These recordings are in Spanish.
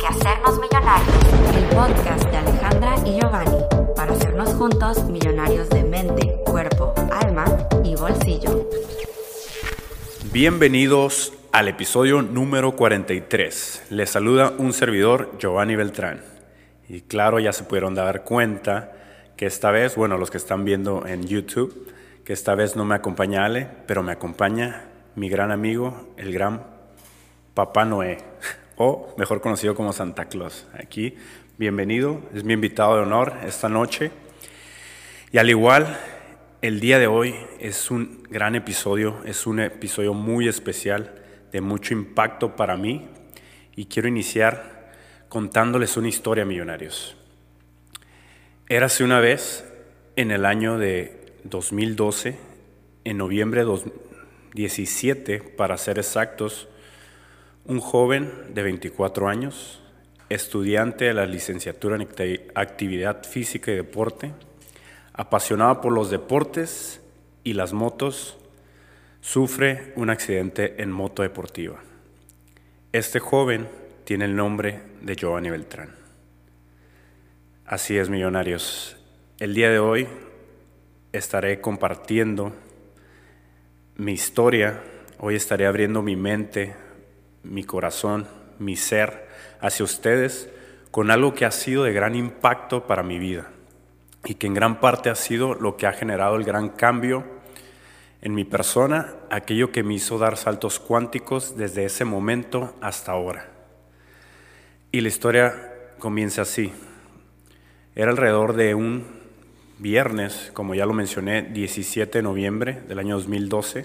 Que hacernos millonarios. El podcast de Alejandra y Giovanni para hacernos juntos millonarios de mente, cuerpo, alma y bolsillo. Bienvenidos al episodio número 43. Les saluda un servidor, Giovanni Beltrán. Y claro, ya se pudieron dar cuenta que esta vez, bueno, los que están viendo en YouTube, que esta vez no me acompaña Ale, pero me acompaña mi gran amigo, el gran Papá Noé, o mejor conocido como Santa Claus. Aquí, bienvenido, es mi invitado de honor esta noche. Y al igual, el día de hoy es un gran episodio, es un episodio muy especial, de mucho impacto para mí, y quiero iniciar contándoles una historia, millonarios. Érase una vez en el año de 2012, en noviembre de 17, para ser exactos, un joven de 24 años, estudiante de la licenciatura en actividad física y deporte, apasionado por los deportes y las motos, sufre un accidente en moto deportiva. Este joven tiene el nombre de Giovanni Beltrán. Así es, millonarios. El día de hoy estaré compartiendo mi historia, hoy estaré abriendo mi mente mi corazón, mi ser hacia ustedes con algo que ha sido de gran impacto para mi vida y que en gran parte ha sido lo que ha generado el gran cambio en mi persona, aquello que me hizo dar saltos cuánticos desde ese momento hasta ahora. Y la historia comienza así. Era alrededor de un viernes, como ya lo mencioné, 17 de noviembre del año 2012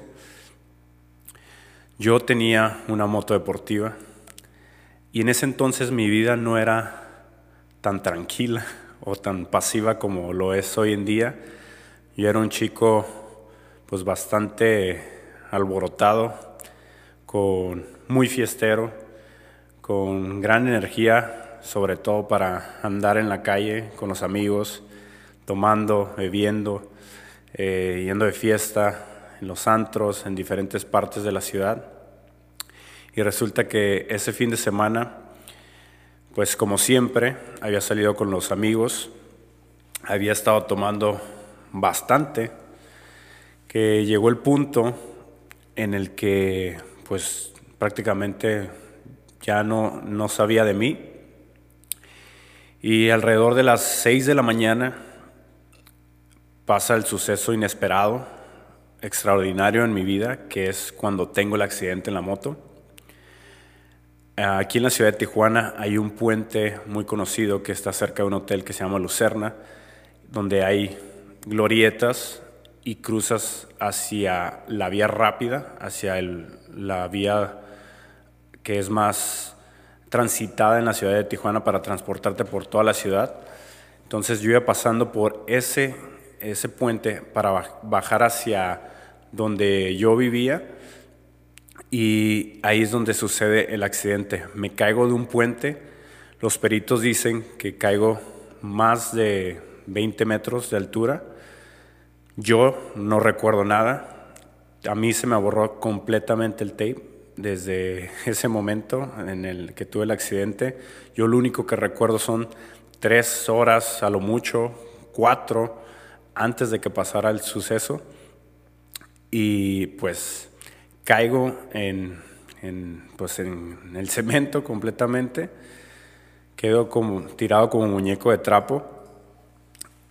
yo tenía una moto deportiva y en ese entonces mi vida no era tan tranquila o tan pasiva como lo es hoy en día. Yo era un chico pues bastante alborotado, con muy fiestero, con gran energía, sobre todo para andar en la calle con los amigos, tomando, bebiendo, eh, yendo de fiesta, en los antros, en diferentes partes de la ciudad. Y resulta que ese fin de semana, pues como siempre, había salido con los amigos, había estado tomando bastante, que llegó el punto en el que pues prácticamente ya no, no sabía de mí. Y alrededor de las 6 de la mañana pasa el suceso inesperado extraordinario en mi vida, que es cuando tengo el accidente en la moto. Aquí en la ciudad de Tijuana hay un puente muy conocido que está cerca de un hotel que se llama Lucerna, donde hay glorietas y cruzas hacia la vía rápida, hacia la vía que es más transitada en la ciudad de Tijuana para transportarte por toda la ciudad. Entonces yo iba pasando por ese ese puente para bajar hacia donde yo vivía y ahí es donde sucede el accidente. Me caigo de un puente, los peritos dicen que caigo más de 20 metros de altura. Yo no recuerdo nada, a mí se me borró completamente el tape desde ese momento en el que tuve el accidente. Yo lo único que recuerdo son tres horas, a lo mucho, cuatro, antes de que pasara el suceso. Y pues caigo en, pues en el cemento completamente, quedo como tirado como muñeco de trapo.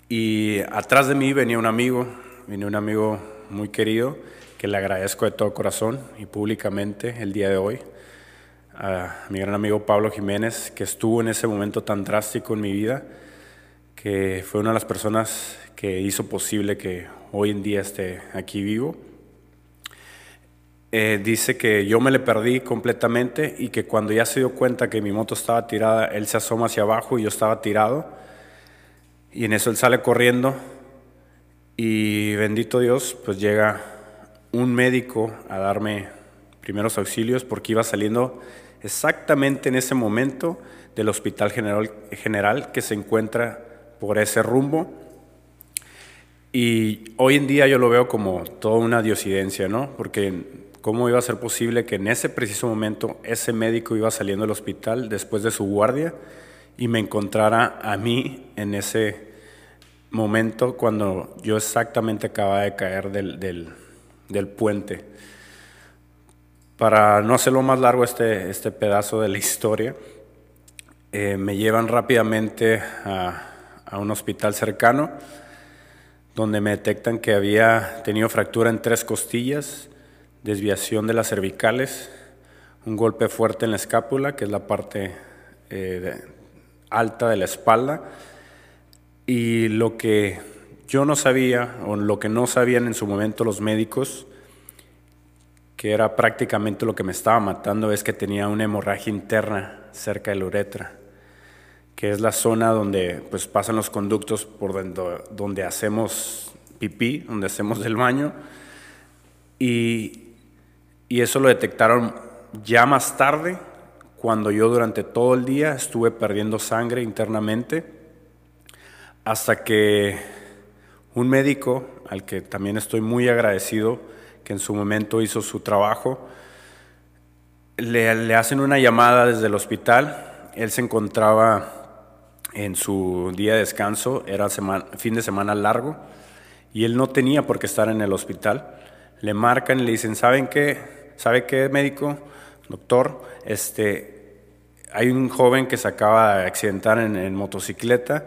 Y atrás de mí venía un amigo, venía un amigo muy querido que le agradezco de todo corazón y públicamente el día de hoy. A mi gran amigo Pablo Jiménez que estuvo en ese momento tan drástico en mi vida que fue una de las personas que hizo posible que hoy en día esté aquí vivo. Eh, dice que yo me le perdí completamente y que cuando ya se dio cuenta que mi moto estaba tirada, él se asoma hacia abajo y yo estaba tirado. Y en eso él sale corriendo y bendito Dios, pues llega un médico a darme primeros auxilios porque iba saliendo exactamente en ese momento del Hospital General, General que se encuentra por ese rumbo y hoy en día yo lo veo como toda una diosidencia, ¿no? Porque cómo iba a ser posible que en ese preciso momento ese médico iba saliendo del hospital después de su guardia y me encontrara a mí en ese momento cuando yo exactamente acababa de caer del, del, puente. Para no hacerlo más largo este, este pedazo de la historia, eh, me llevan rápidamente a, a un hospital cercano donde me detectan que había tenido fractura en tres costillas, desviación de las cervicales, un golpe fuerte en la escápula, que es la parte eh, alta de la espalda, y lo que yo no sabía, o lo que no sabían en su momento los médicos, que era prácticamente lo que me estaba matando, es que tenía una hemorragia interna cerca de la uretra que es la zona donde pues, pasan los conductos por donde, donde hacemos pipí, donde hacemos el baño. Y, y eso lo detectaron ya más tarde, cuando yo durante todo el día estuve perdiendo sangre internamente, hasta que un médico, al que también estoy muy agradecido, que en su momento hizo su trabajo, le, le hacen una llamada desde el hospital. Él se encontraba en su día de descanso, era fin de semana largo, y él no tenía por qué estar en el hospital. Le marcan y le dicen, ¿saben qué? ¿Sabe qué, médico? Doctor, este, hay un joven que se acaba de accidentar en, en motocicleta,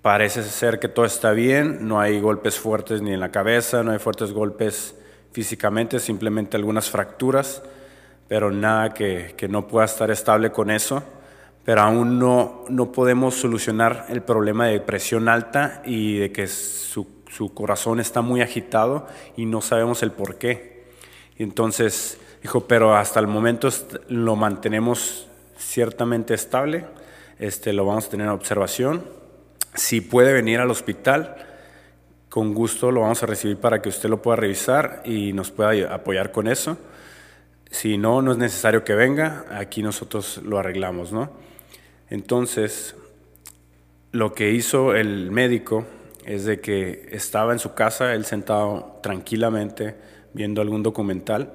parece ser que todo está bien, no hay golpes fuertes ni en la cabeza, no hay fuertes golpes físicamente, simplemente algunas fracturas, pero nada que no pueda estar estable con eso pero aún no, no podemos solucionar el problema de presión alta y de que su, su corazón está muy agitado y no sabemos el por qué. Entonces dijo, pero hasta el momento lo mantenemos ciertamente estable, este, lo vamos a tener en observación. Si puede venir al hospital, con gusto lo vamos a recibir para que usted lo pueda revisar y nos pueda apoyar con eso. Si no, no es necesario que venga, aquí nosotros lo arreglamos, ¿no? Entonces, lo que hizo el médico es de que estaba en su casa, él sentado tranquilamente viendo algún documental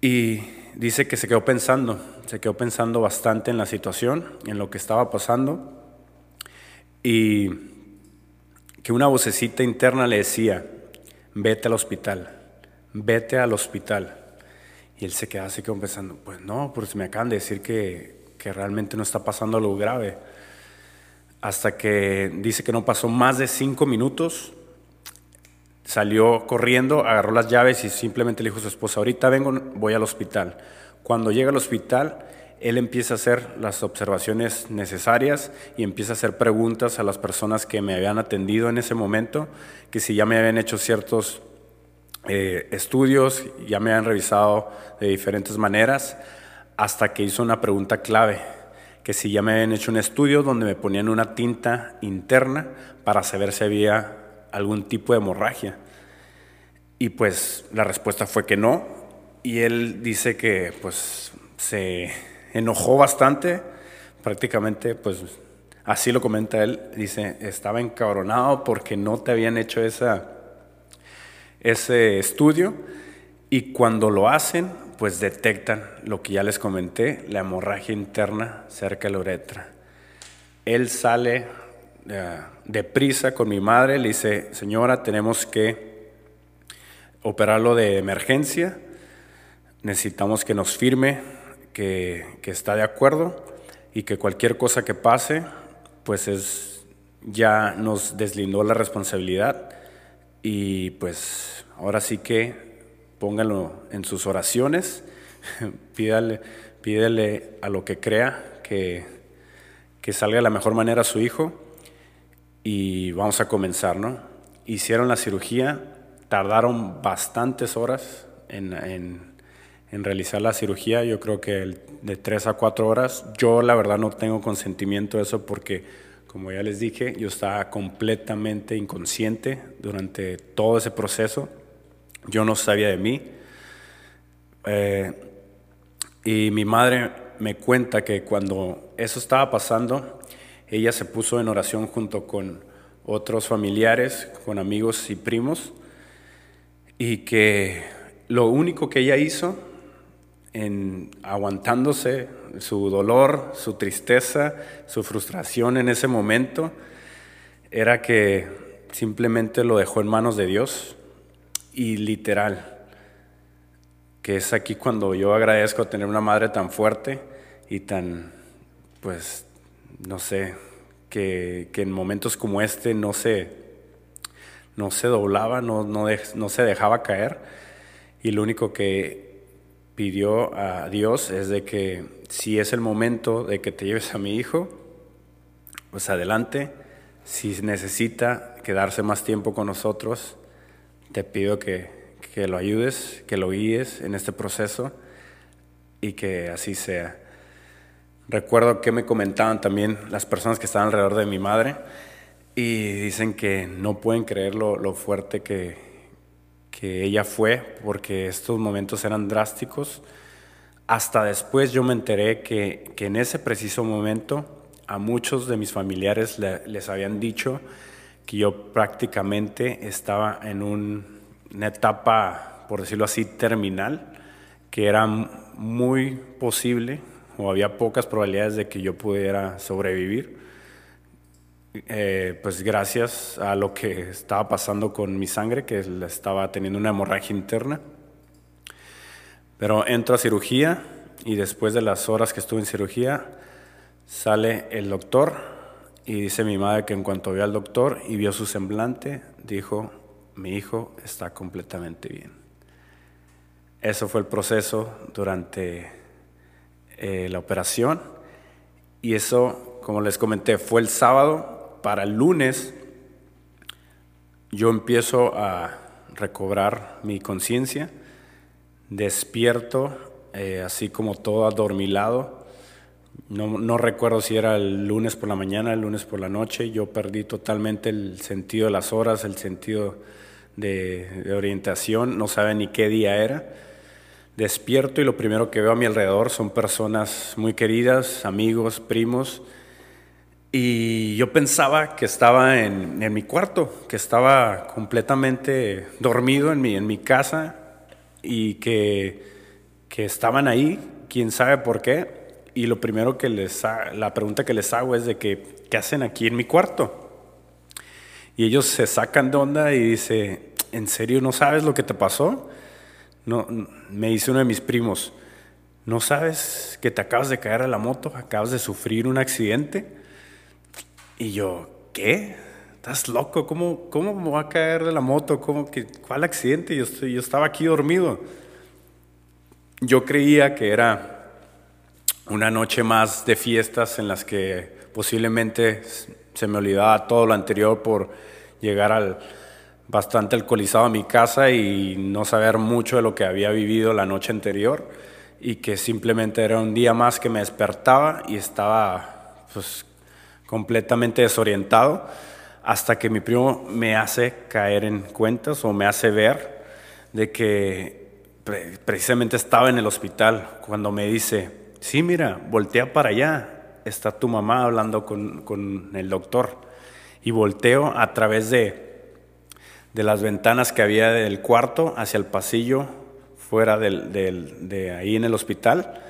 y dice que se quedó pensando, se quedó pensando bastante en la situación, en lo que estaba pasando y que una vocecita interna le decía, vete al hospital, vete al hospital. Y él se quedó así como pensando, pues no, pues me acaban de decir que que realmente no está pasando algo grave. Hasta que dice que no pasó más de cinco minutos, salió corriendo, agarró las llaves y simplemente le dijo a su esposa, ahorita vengo, voy al hospital. Cuando llega al hospital, él empieza a hacer las observaciones necesarias y empieza a hacer preguntas a las personas que me habían atendido en ese momento, que si ya me habían hecho ciertos eh, estudios, ya me habían revisado de diferentes maneras hasta que hizo una pregunta clave, que si ya me habían hecho un estudio donde me ponían una tinta interna para saber si había algún tipo de hemorragia. Y pues la respuesta fue que no, y él dice que pues se enojó bastante, prácticamente pues así lo comenta él, dice, estaba encabronado porque no te habían hecho esa, ese estudio. Y cuando lo hacen pues detectan lo que ya les comenté, la hemorragia interna cerca de la uretra. Él sale uh, deprisa con mi madre, le dice, señora, tenemos que operarlo de emergencia, necesitamos que nos firme que, que está de acuerdo y que cualquier cosa que pase, pues es, ya nos deslindó la responsabilidad y pues ahora sí que póngalo en sus oraciones, pídale, pídele a lo que crea que, que salga de la mejor manera a su hijo y vamos a comenzar, ¿no? Hicieron la cirugía, tardaron bastantes horas en, en, realizar la cirugía, yo creo que de tres a cuatro horas. Yo la verdad no tengo consentimiento de eso porque, como ya les dije, yo estaba completamente inconsciente durante todo ese proceso yo no sabía de mí. Eh, y mi madre me cuenta que cuando eso estaba pasando, ella se puso en oración junto con otros familiares, con amigos y primos, y que lo único que ella hizo en aguantándose su dolor, su tristeza, su frustración en ese momento, era que simplemente lo dejó en manos de Dios y literal, que es aquí cuando yo agradezco tener una madre tan fuerte y tan, pues, no sé, que, en momentos como este no se, no se doblaba, no, no, no se dejaba caer y lo único que pidió a Dios es de que si es el momento de que te lleves a mi hijo, pues adelante. Si necesita quedarse más tiempo con nosotros, te pido que, que lo ayudes, que lo guíes en este proceso y que así sea. Recuerdo que me comentaban también las personas que estaban alrededor de mi madre y dicen que no pueden creer lo, lo fuerte que, que ella fue porque estos momentos eran drásticos. Hasta después yo me enteré que, que en ese preciso momento a muchos de mis familiares les habían dicho que yo prácticamente estaba en una etapa, por decirlo así, terminal, que era muy posible o había pocas probabilidades de que yo pudiera sobrevivir. Eh, pues gracias a lo que estaba pasando con mi sangre, que estaba teniendo una hemorragia interna. Pero entro a cirugía y después de las horas que estuve en cirugía, sale el doctor y dice mi madre que en cuanto vio al doctor y vio su semblante, dijo, mi hijo está completamente bien. Eso fue el proceso durante eh, la operación y eso, como les comenté, fue el sábado para el lunes yo empiezo a recobrar mi conciencia, despierto, eh, así como todo adormilado. No, recuerdo si era el lunes por la mañana, el lunes por la noche. Yo perdí totalmente el sentido de las horas, el sentido de, orientación. No sabe ni qué día era. Despierto y lo primero que veo a mi alrededor son personas muy queridas, amigos, primos y yo pensaba que estaba en, mi cuarto, que estaba completamente dormido en mi, en mi casa y que, que estaban ahí, quién sabe por qué. Y lo primero que les, la pregunta que les hago es de que, ¿qué hacen aquí en mi cuarto? Y ellos se sacan de onda y dice, ¿en serio no sabes lo que te pasó? No, me dice uno de mis primos, ¿no sabes que te acabas de caer a la moto, acabas de sufrir un accidente? Y yo, ¿qué? ¿Estás loco? ¿Cómo, cómo me a caer de la moto? ¿Cómo que, ¿Cuál accidente? Yo, estoy, yo estaba aquí dormido. Yo creía que era una noche más de fiestas en las que posiblemente se me olvidaba todo lo anterior por llegar al bastante alcoholizado a mi casa y no saber mucho de lo que había vivido la noche anterior y que simplemente era un día más que me despertaba y estaba pues completamente desorientado, hasta que mi primo me hace caer en cuentas o me hace ver de que precisamente estaba en el hospital cuando me dice, sí, mira, voltea para allá, está tu mamá hablando con, el doctor. Y volteo a través de, de las ventanas que había del cuarto hacia el pasillo fuera de ahí en el hospital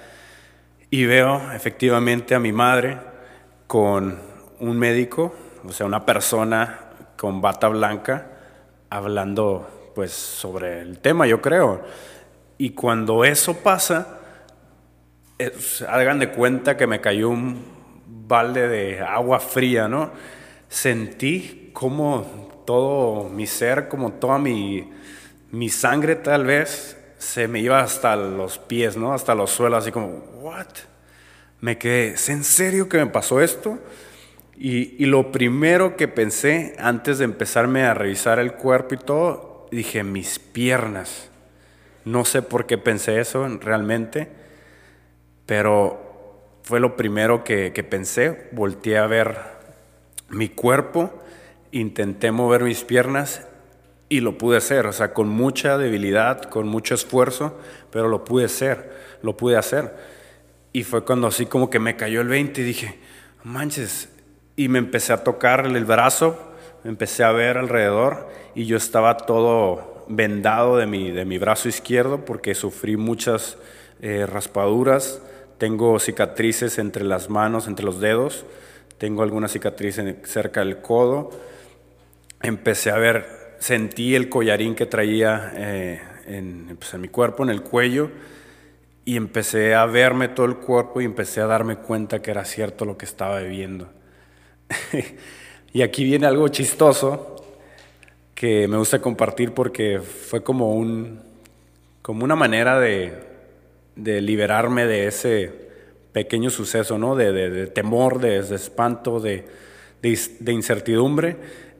y veo efectivamente a mi madre con un médico, o sea, una persona con bata blanca hablando pues sobre el tema, yo creo. Y cuando eso pasa, hagan de cuenta que me cayó un balde de agua fría, ¿no? Sentí como todo mi ser, como toda mi, mi sangre tal vez, se me iba hasta los pies, ¿no? Hasta los suelos, así como, ¿what? Me quedé, ¿es en serio que me pasó esto? Y, lo primero que pensé antes de empezarme a revisar el cuerpo y todo, dije, mis piernas. No sé por qué pensé eso realmente, pero fue lo primero que, pensé. Volteé a ver mi cuerpo, intenté mover mis piernas y lo pude hacer, o sea, con mucha debilidad, con mucho esfuerzo, pero lo pude hacer, lo pude hacer. Y fue cuando así como que me cayó el 20 y dije, manches, y me empecé a tocar el brazo, me empecé a ver alrededor y yo estaba todo todo vendado de mi, de mi brazo izquierdo porque sufrí muchas eh, raspaduras, tengo cicatrices entre las manos, entre los dedos, tengo algunas cicatrices cerca del codo. Empecé a ver, sentí el collarín que traía eh, en, pues, en mi cuerpo, en el cuello, y empecé a verme todo el cuerpo y empecé a darme cuenta que era cierto lo que estaba viviendo. y aquí viene algo chistoso que me gusta compartir porque fue como, un, como una manera de, de liberarme de ese pequeño suceso, ¿no? De, de, temor, de, espanto, de, incertidumbre.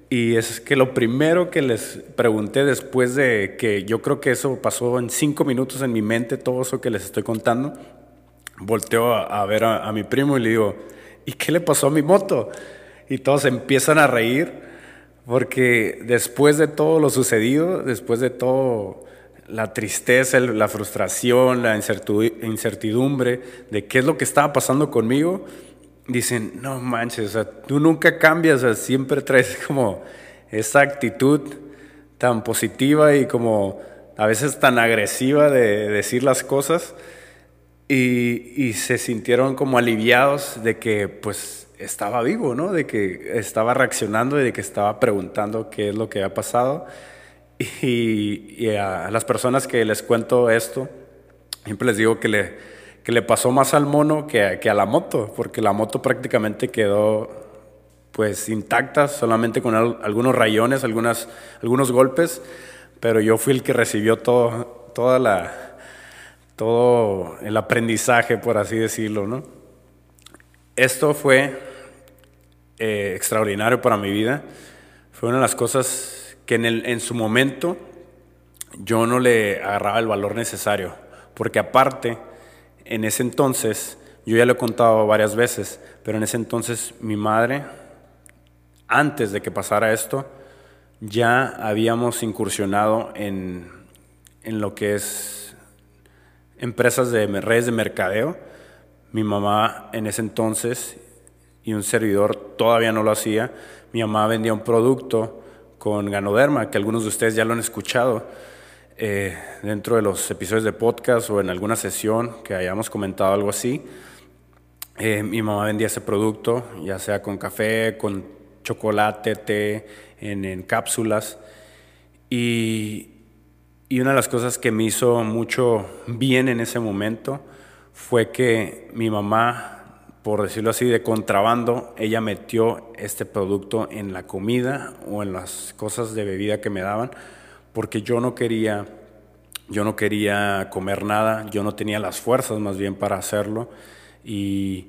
Y es que lo primero que les pregunté después de que yo creo que eso pasó en cinco minutos en mi mente, todo eso que les estoy contando, volteo a, ver a, mi primo y le digo, ¿y qué le pasó a mi moto? Y todos empiezan a reír porque después de todo lo sucedido, después de todo la tristeza, la frustración, la incertidumbre de qué es lo que estaba pasando conmigo, dicen, no manches, tú nunca cambias, siempre traes como esa actitud tan positiva y como a veces tan agresiva de decir las cosas y, se sintieron como aliviados de que pues estaba vivo, ¿no? De que estaba reaccionando y de que estaba preguntando qué es lo que ha pasado. Y, a las personas que les cuento esto, siempre les digo que le, que le pasó más al mono que a, que a la moto, porque la moto prácticamente quedó pues intacta, solamente con algunos rayones, algunas, algunos golpes, pero yo fui el que recibió todo, toda la, todo el aprendizaje, por así decirlo. ¿no? Esto fue eh, extraordinario para mi vida, fue una de las cosas que en, el, en su momento yo no le agarraba el valor necesario, porque aparte, en ese entonces, yo ya lo he contado varias veces, pero en ese entonces mi madre, antes de que pasara esto, ya habíamos incursionado en, en lo que es empresas de redes de mercadeo. Mi mamá en ese entonces y un servidor todavía no lo hacía. Mi mamá vendía un producto con Ganoderma, que algunos de ustedes ya lo han escuchado eh, dentro de los episodios de podcast o en alguna sesión que hayamos comentado algo así. Eh, mi mamá vendía ese producto, ya sea con café, con chocolate, té, en, cápsulas. Y, y una de las cosas que me hizo mucho bien en ese momento fue que mi mamá, por decirlo así, de contrabando, ella metió este producto en la comida o en las cosas de bebida que me daban porque yo no quería, yo no quería comer nada, yo no tenía las fuerzas más bien para hacerlo. Y,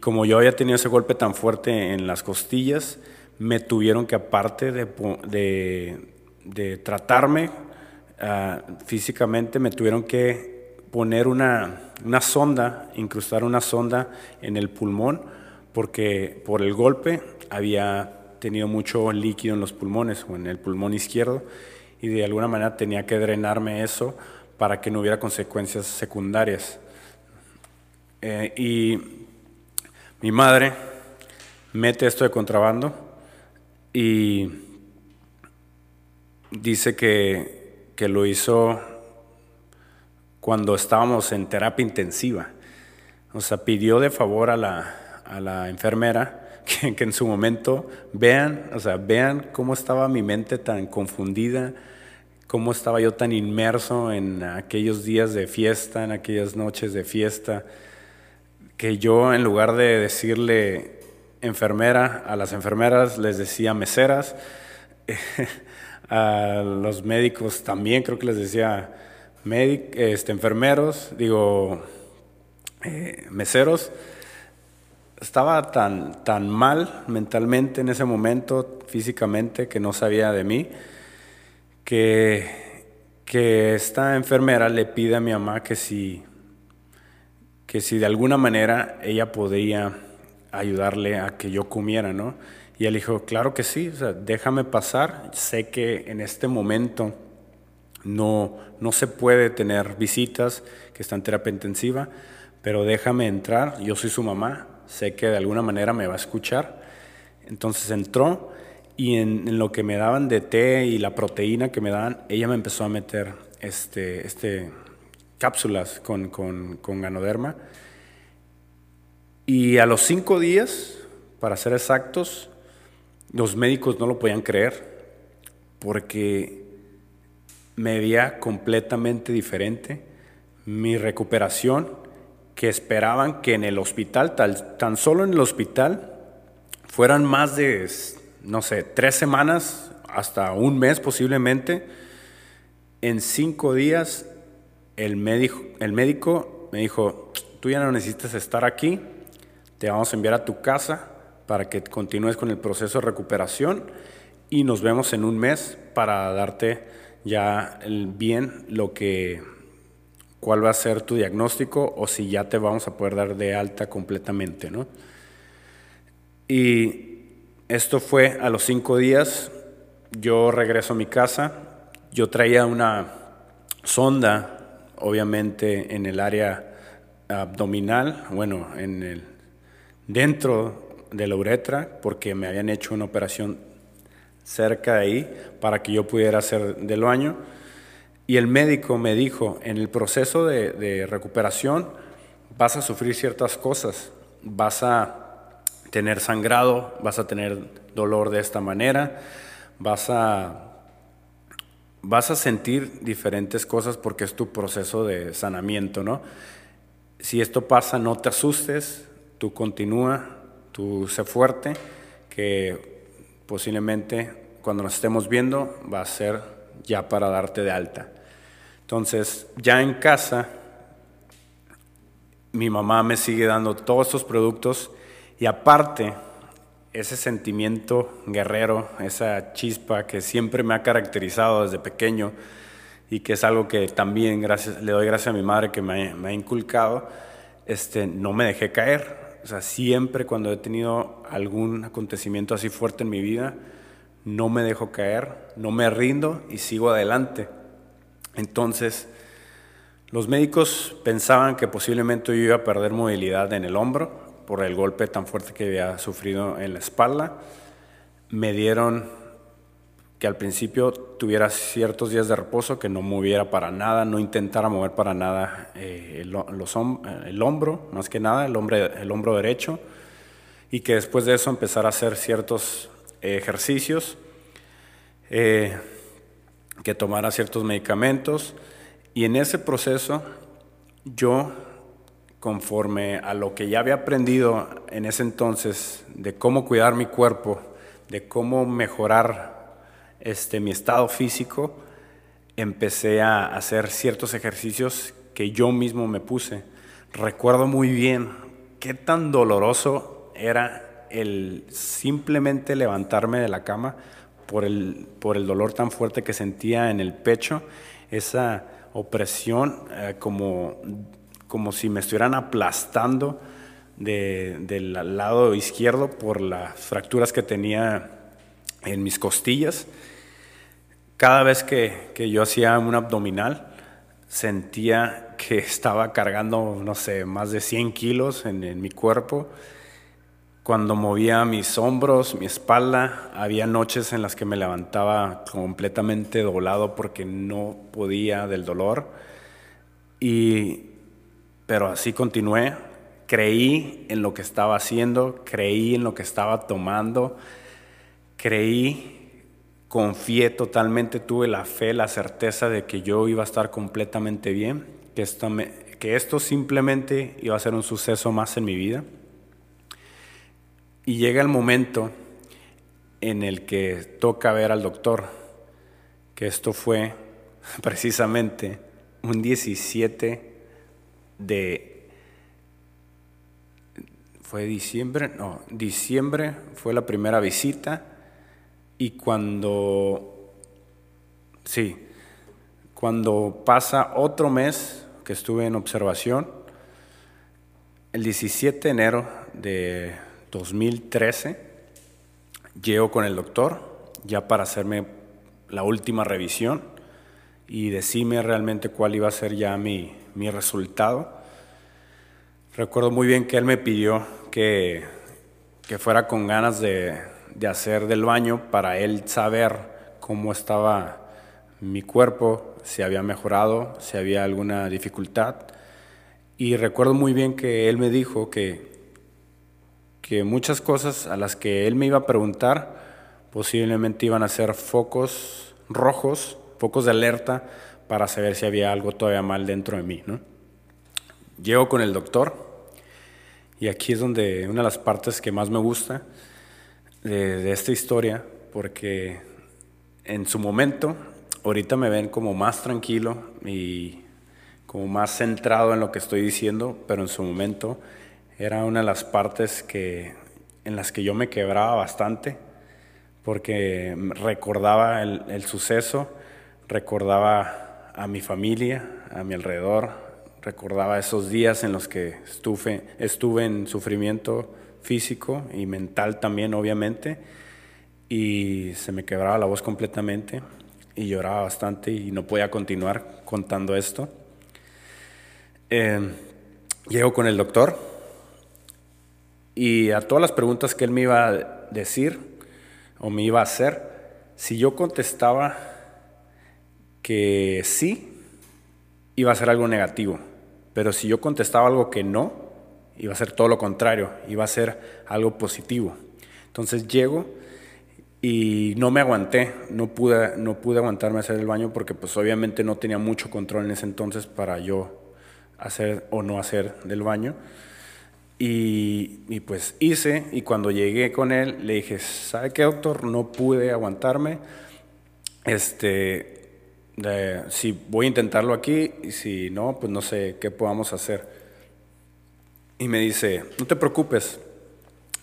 como yo había tenido ese golpe tan fuerte en las costillas, me tuvieron que aparte de, tratarme uh, físicamente, me tuvieron que poner una, una sonda, incrustar una sonda en el pulmón, porque por el golpe había tenido mucho líquido en los pulmones o en el pulmón izquierdo y de alguna manera tenía que drenarme eso para que no hubiera consecuencias secundarias. Eh, y mi madre mete esto de contrabando y dice que, que lo hizo cuando estábamos en terapia intensiva. O sea, pidió de favor a la, enfermera que, en su momento vean, o sea, vean cómo estaba mi mente tan confundida, cómo estaba yo tan inmerso en aquellos días de fiesta, en aquellas noches de fiesta, que yo en lugar de decirle enfermera, a las enfermeras les decía meseras, a los médicos también creo que les decía este, enfermeros, digo, eh, meseros estaba tan, tan mal mentalmente en ese momento, físicamente, que no sabía de mí, que, que esta enfermera le pide a mi mamá que si, que si de alguna manera ella podía ayudarle a que yo comiera, ¿no? Y él dijo, claro que sí, déjame pasar, sé que en este momento no, no se puede tener visitas, que está en terapia intensiva, pero déjame entrar, yo soy su mamá, sé que de alguna manera me va a escuchar. Entonces entró Y en, lo que me daban de té y la proteína que me daban, ella me empezó a meter este, este, cápsulas con, con, con ganoderma. Y a los cinco días, para ser exactos, los médicos no lo podían creer porque me completamente diferente. Mi recuperación, que esperaban que en el hospital, tan solo en el hospital, fueran más de no sé, tres semanas, hasta un mes posiblemente, en cinco días el médico, el médico me dijo, tú ya no necesitas estar aquí, te vamos a enviar a tu casa para que continúes con el proceso de recuperación y nos vemos en un mes para darte ya bien lo que cuál va a ser tu diagnóstico o si ya te vamos a poder dar de alta completamente, ¿no? Y esto fue a los cinco días, yo regreso a mi casa, yo traía una sonda, obviamente en el área abdominal, bueno, en el, dentro de la uretra, porque me habían hecho una operación cerca de ahí para que yo pudiera hacer del baño. Y el médico me dijo, en el proceso de, de recuperación vas a sufrir ciertas cosas, vas a tener sangrado, vas a tener dolor de esta manera, vas a, vas a sentir diferentes cosas porque es tu proceso de sanamiento, ¿no? Si esto pasa, no te asustes, tú continúa, tú sé fuerte, que posiblemente cuando nos estemos viendo va a ser ya para darte de alta. Entonces, ya en casa, mi mamá me sigue dando todos estos productos y aparte, ese sentimiento guerrero, esa chispa que siempre me ha caracterizado desde pequeño y que es algo que también gracias, le doy gracias a mi madre que me, ha inculcado, este, no me dejé caer. Sea, siempre cuando he tenido algún acontecimiento así fuerte en mi vida, no me dejo caer, no me rindo y sigo adelante. Entonces, los médicos pensaban que posiblemente yo iba a perder movilidad en el hombro, por el golpe tan fuerte que había sufrido en la espalda. Me dieron que al principio tuviera ciertos días de reposo, que no moviera para nada, no intentara mover para nada eh, el, los, el, hombro, más que nada, el, el hombro derecho, y que después de eso empezara a hacer ciertos ejercicios, eh, que tomara ciertos medicamentos, y en ese proceso yo conforme a lo que ya había aprendido en ese entonces de cómo cuidar mi cuerpo, de cómo mejorar este, mi estado físico, empecé a hacer ciertos ejercicios que yo mismo me puse. Recuerdo muy bien qué tan doloroso era el simplemente levantarme de la cama por el, por el dolor tan fuerte que sentía en el pecho, esa opresión eh, como como si me estuvieran aplastando del lado izquierdo por las fracturas que tenía en mis costillas. Cada vez que, yo hacía un abdominal, sentía que estaba cargando, no sé, más de 100 kilos en, en mi cuerpo. Cuando movía mis hombros, mi espalda, había noches en las que me levantaba completamente doblado porque no podía del dolor. Y pero así continué, creí en lo que estaba haciendo, creí en lo que estaba tomando, creí, confié totalmente, tuve la fe, la certeza de que yo iba a estar completamente bien, que esto, que esto simplemente iba a ser un suceso más en mi vida. Y llega el momento en el que toca ver al doctor, que esto fue precisamente un 17 de... Fue diciembre, no, diciembre fue la primera visita y cuando, sí, cuando pasa otro mes que estuve en observación, el 17 de enero de 2013, llego con el doctor ya para hacerme la última revisión y decirme realmente cuál iba a ser ya mi, mi resultado. Recuerdo muy bien que él me pidió que, que fuera con ganas de, de hacer del baño para él saber cómo estaba mi cuerpo, si había mejorado, si había alguna dificultad. Y recuerdo muy bien que él me dijo que, que muchas cosas a las que él me iba a preguntar posiblemente iban a ser focos rojos, focos de alerta para saber si había algo todavía mal dentro de mí. ¿no? Llego con el doctor y aquí es donde una de las partes que más me gusta de, esta historia, porque en su momento, ahorita me ven como más tranquilo y como más centrado en lo que estoy diciendo, pero en su momento era una de las partes que, en las que yo me quebraba bastante, porque recordaba el, el suceso, recordaba a mi familia, a mi alrededor, recordaba esos días en los que estuve, estuve en sufrimiento físico y mental también, obviamente, y se me quebraba la voz completamente y lloraba bastante y no podía continuar contando esto. Eh, llego con el doctor y a todas las preguntas que él me iba a decir o me iba a hacer, si yo contestaba que sí, iba a ser algo negativo. Pero si yo contestaba algo que no, iba a ser todo lo contrario, iba a ser algo positivo. Entonces llego y no me aguanté, no pude, no pude aguantarme a hacer el baño porque pues obviamente no tenía mucho control en ese entonces para yo hacer o no hacer del baño. Y, pues hice, y cuando llegué con él, le dije, ¿sabe qué, doctor? No pude aguantarme. Este, si voy a intentarlo aquí, y si no, pues no sé qué podamos hacer. Y me dice, no te preocupes,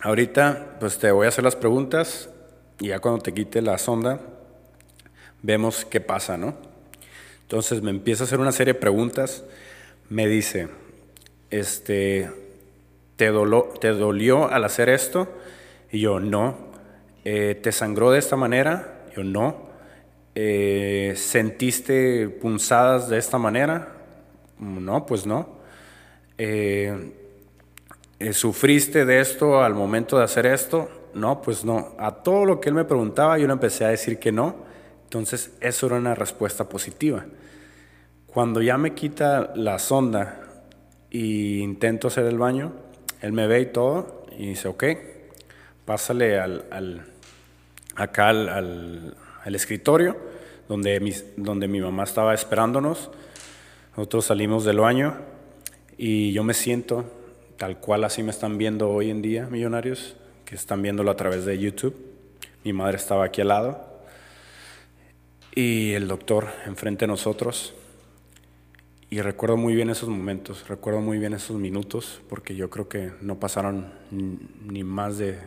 ahorita pues te voy a hacer las preguntas, y ya cuando te quite la sonda, vemos qué pasa, ¿no? Entonces me empieza a hacer una serie de preguntas me dice, este, ¿te, ¿te dolió al hacer esto? Y yo, no. Eh, ¿Te sangró de esta manera? Yo, no. Eh, ¿Sentiste punzadas de esta manera? No, pues no. Eh, ¿Sufriste de esto al momento de hacer esto? No, pues no. A todo lo que él me preguntaba yo le empecé a decir que no. Entonces eso era una respuesta positiva. Cuando ya me quita la sonda e intento hacer el baño, él me ve y todo y dice, ok, pásale al, acá al, escritorio donde mi, donde mi mamá estaba esperándonos. Nosotros salimos del baño y yo me siento tal cual así me están viendo hoy en día, millonarios, que están viéndolo a través de YouTube. Mi madre estaba aquí al lado y el doctor enfrente de nosotros. Y recuerdo muy bien esos momentos, recuerdo muy bien esos minutos, porque yo creo que no pasaron ni más de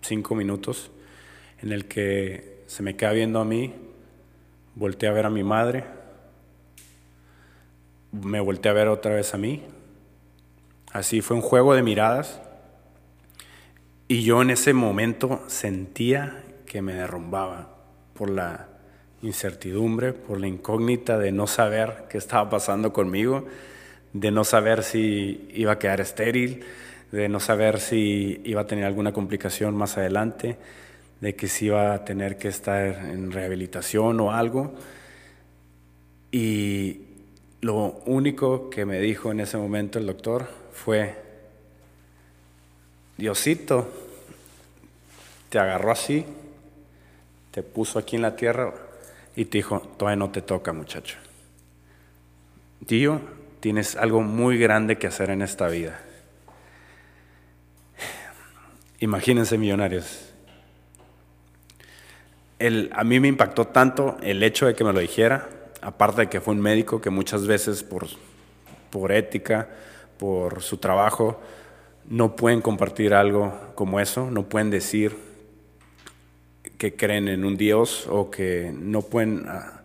cinco minutos en el que se me queda viendo a mí, volteé a ver a mi madre, me volteé a ver otra vez a mí. Así fue un juego de miradas. Y yo en ese momento sentía que me derrumbaba por la incertidumbre, por la incógnita de no saber qué estaba pasando conmigo, de no saber si iba a quedar estéril, de no saber si iba a tener alguna complicación más adelante, de que si iba a tener que estar en rehabilitación o algo. Y lo único que me dijo en ese momento el doctor fue, Diosito, te agarró así, te puso aquí en la tierra y te dijo, todavía no te toca muchacho. Tío, tienes algo muy grande que hacer en esta vida. Imagínense millonarios. El, a mí me impactó tanto el hecho de que me lo dijera, aparte de que fue un médico que muchas veces por, por ética, por su trabajo, no pueden compartir algo como eso, no pueden decir que creen en un Dios o que no pueden ah,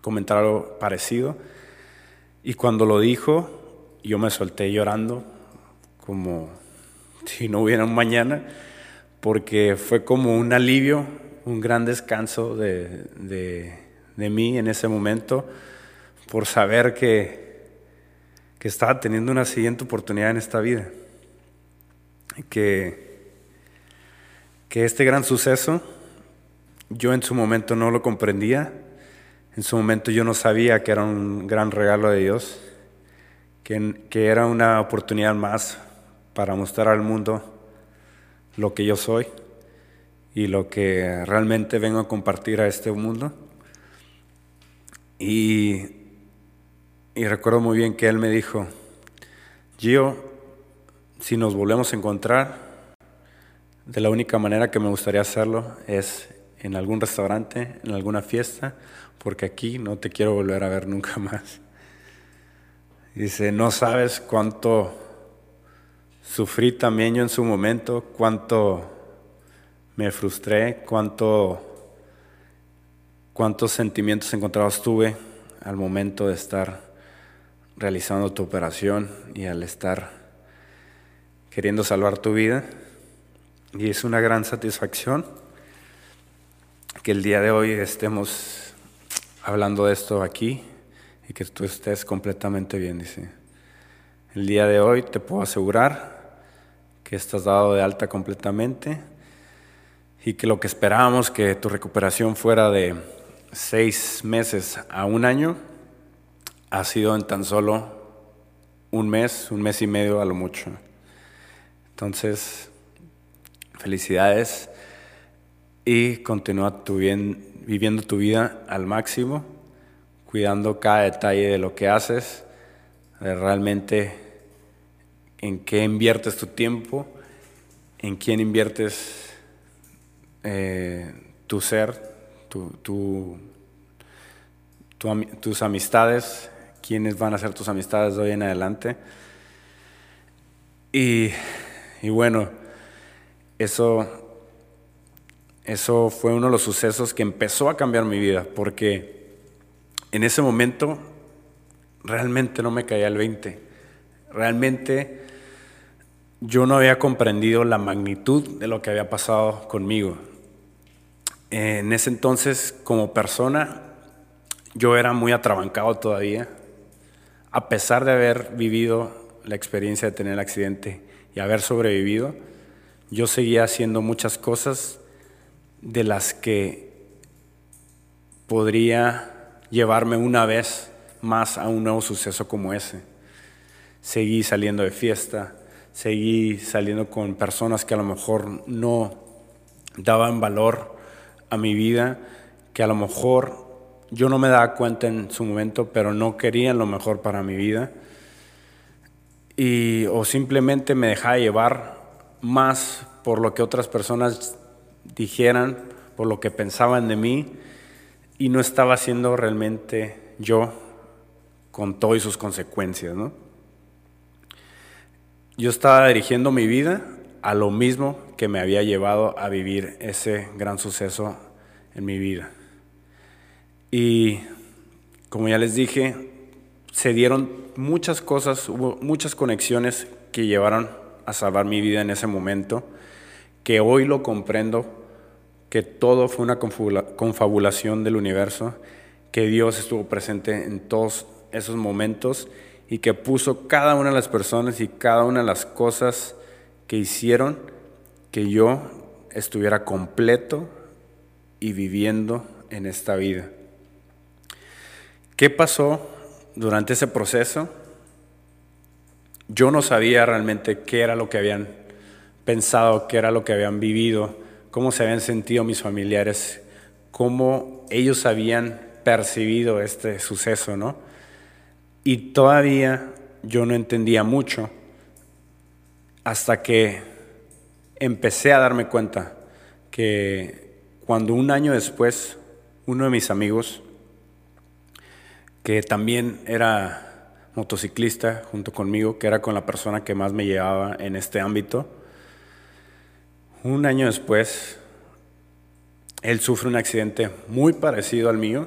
comentar algo parecido. Y cuando lo dijo, yo me solté llorando como si no hubiera un mañana, porque fue como un alivio, un gran descanso de, de, mí en ese momento, por saber que, que estaba teniendo una siguiente oportunidad en esta vida. Que que este gran suceso yo en su momento no lo comprendía, en su momento yo no sabía que era un gran regalo de Dios, que, que era una oportunidad más para mostrar al mundo lo que yo soy y lo que realmente vengo a compartir a este mundo. Y, y recuerdo muy bien que él me dijo, Gio, si nos volvemos a encontrar, de la única manera que me gustaría hacerlo es en algún restaurante, en alguna fiesta, porque aquí no te quiero volver a ver nunca más. Dice, no sabes cuánto sufrí también yo en su momento, cuánto me frustré, cuánto, cuántos sentimientos encontrados tuve al momento de estar realizando tu operación y al estar queriendo salvar tu vida. Y es una gran satisfacción que el día de hoy estemos hablando de esto aquí y que tú estés completamente bien, dice. El día de hoy te puedo asegurar que estás dado de alta completamente y que lo que esperábamos que tu recuperación fuera de seis meses a un año ha sido en tan solo un mes, un mes y medio a lo mucho. Entonces, felicidades y continúa tu bien, viviendo tu vida al máximo, cuidando cada detalle de lo que haces, de realmente en qué inviertes tu tiempo, en quién inviertes eh, tu ser, tus amistades, quiénes van a ser tus amistades de hoy en adelante. Y, y bueno, eso eso fue uno de los sucesos que empezó a cambiar mi vida, porque en ese momento realmente no me caía el 20. Realmente yo no había comprendido la magnitud de lo que había pasado conmigo. En ese entonces, como persona, yo era muy atrabancado todavía, a pesar de haber vivido la experiencia de tener el accidente y haber sobrevivido, yo seguía haciendo muchas cosas de las que podría llevarme una vez más a un nuevo suceso como ese. Seguí saliendo de fiesta, seguí saliendo con personas que a lo mejor no daban valor a mi vida, que a lo mejor yo no me daba cuenta en su momento, pero no querían lo mejor para mi vida. Y, o simplemente me dejaba llevar más por lo que otras personas dijeran, por lo que pensaban de mí, y no estaba siendo realmente yo con todo y sus consecuencias, ¿no? Yo estaba dirigiendo mi vida a lo mismo que me había llevado a vivir ese gran suceso en mi vida. Y como ya les dije, se dieron muchas cosas, hubo muchas conexiones que llevaron a salvar mi vida en ese momento, que hoy lo comprendo que todo fue una confabulación del universo, que Dios estuvo presente en todos esos momentos y que puso cada una de las personas y cada una de las cosas que hicieron que yo estuviera completo y viviendo en esta vida. ¿Qué pasó durante ese proceso? Yo no sabía realmente qué era lo que habían pensado, qué era lo que habían vivido cómo se habían sentido mis familiares, cómo ellos habían percibido este suceso, ¿no? Y todavía yo no entendía mucho hasta que empecé a darme cuenta que cuando un año después uno de mis amigos, que también era motociclista junto conmigo, que era con la persona que más me llevaba en este ámbito, un año después, él sufre un accidente muy parecido al mío,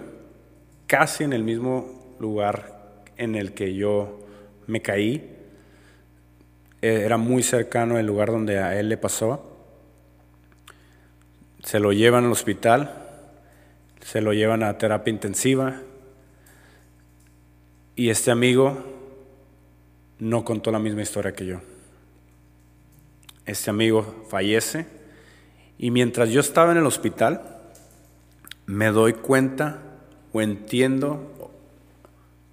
casi en el mismo lugar en el que yo me caí. Eh, era muy cercano al lugar donde a él le pasó. Se lo llevan al hospital, se lo llevan a terapia intensiva y este amigo no contó la misma historia que yo este amigo fallece Y mientras yo estaba en el hospital, me doy cuenta o entiendo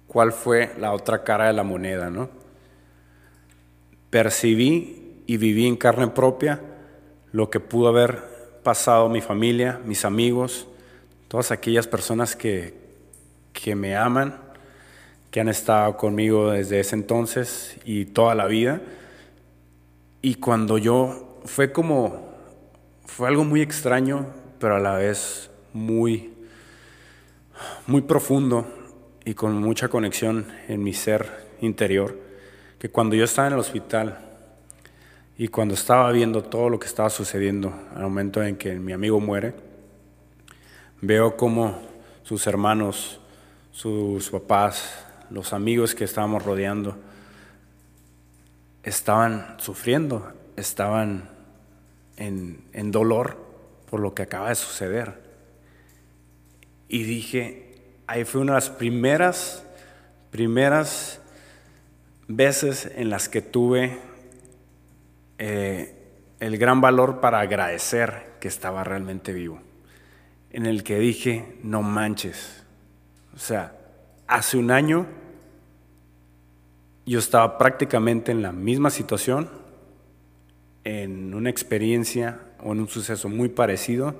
cuál fue la otra cara de la moneda, ¿no? Percibí y viví en carne propia lo que pudo haber pasado mi familia, mis amigos, todas aquellas personas que, que me aman, que han estado conmigo desde ese entonces y toda la vida. Y cuando yo, fue como, fue algo muy extraño, pero a la vez muy, muy profundo y con mucha conexión en mi ser interior, que cuando yo estaba en el hospital y cuando estaba viendo todo lo que estaba sucediendo al momento en que mi amigo muere, veo como sus hermanos, sus papás, los amigos que estábamos rodeando, estaban sufriendo, estaban en, en dolor por lo que acaba de suceder. Y dije, ahí fue una de las primeras, primeras veces en las que tuve eh, el gran valor para agradecer que estaba realmente vivo. En el que dije, no manches. O sea, hace un año yo estaba prácticamente en la misma situación, en una experiencia o en un suceso muy parecido,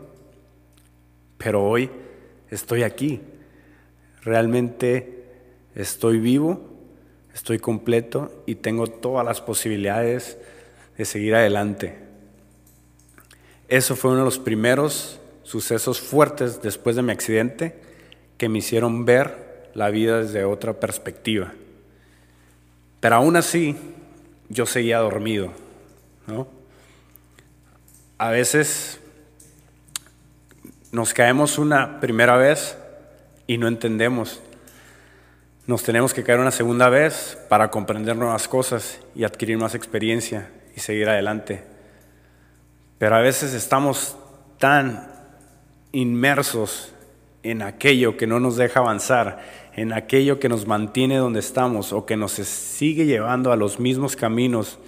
pero hoy estoy aquí. Realmente estoy vivo, estoy completo y tengo todas las posibilidades de seguir adelante. Eso fue uno de los primeros sucesos fuertes después de mi accidente que me hicieron ver la vida desde otra perspectiva. Pero aún así, yo seguía dormido. A veces nos caemos una primera vez y no entendemos. Nos tenemos que caer una segunda vez para comprender nuevas cosas y adquirir más experiencia y seguir adelante. Pero a veces estamos tan inmersos en aquello que no nos deja avanzar, en aquello que nos mantiene donde estamos o que nos sigue llevando a los mismos caminos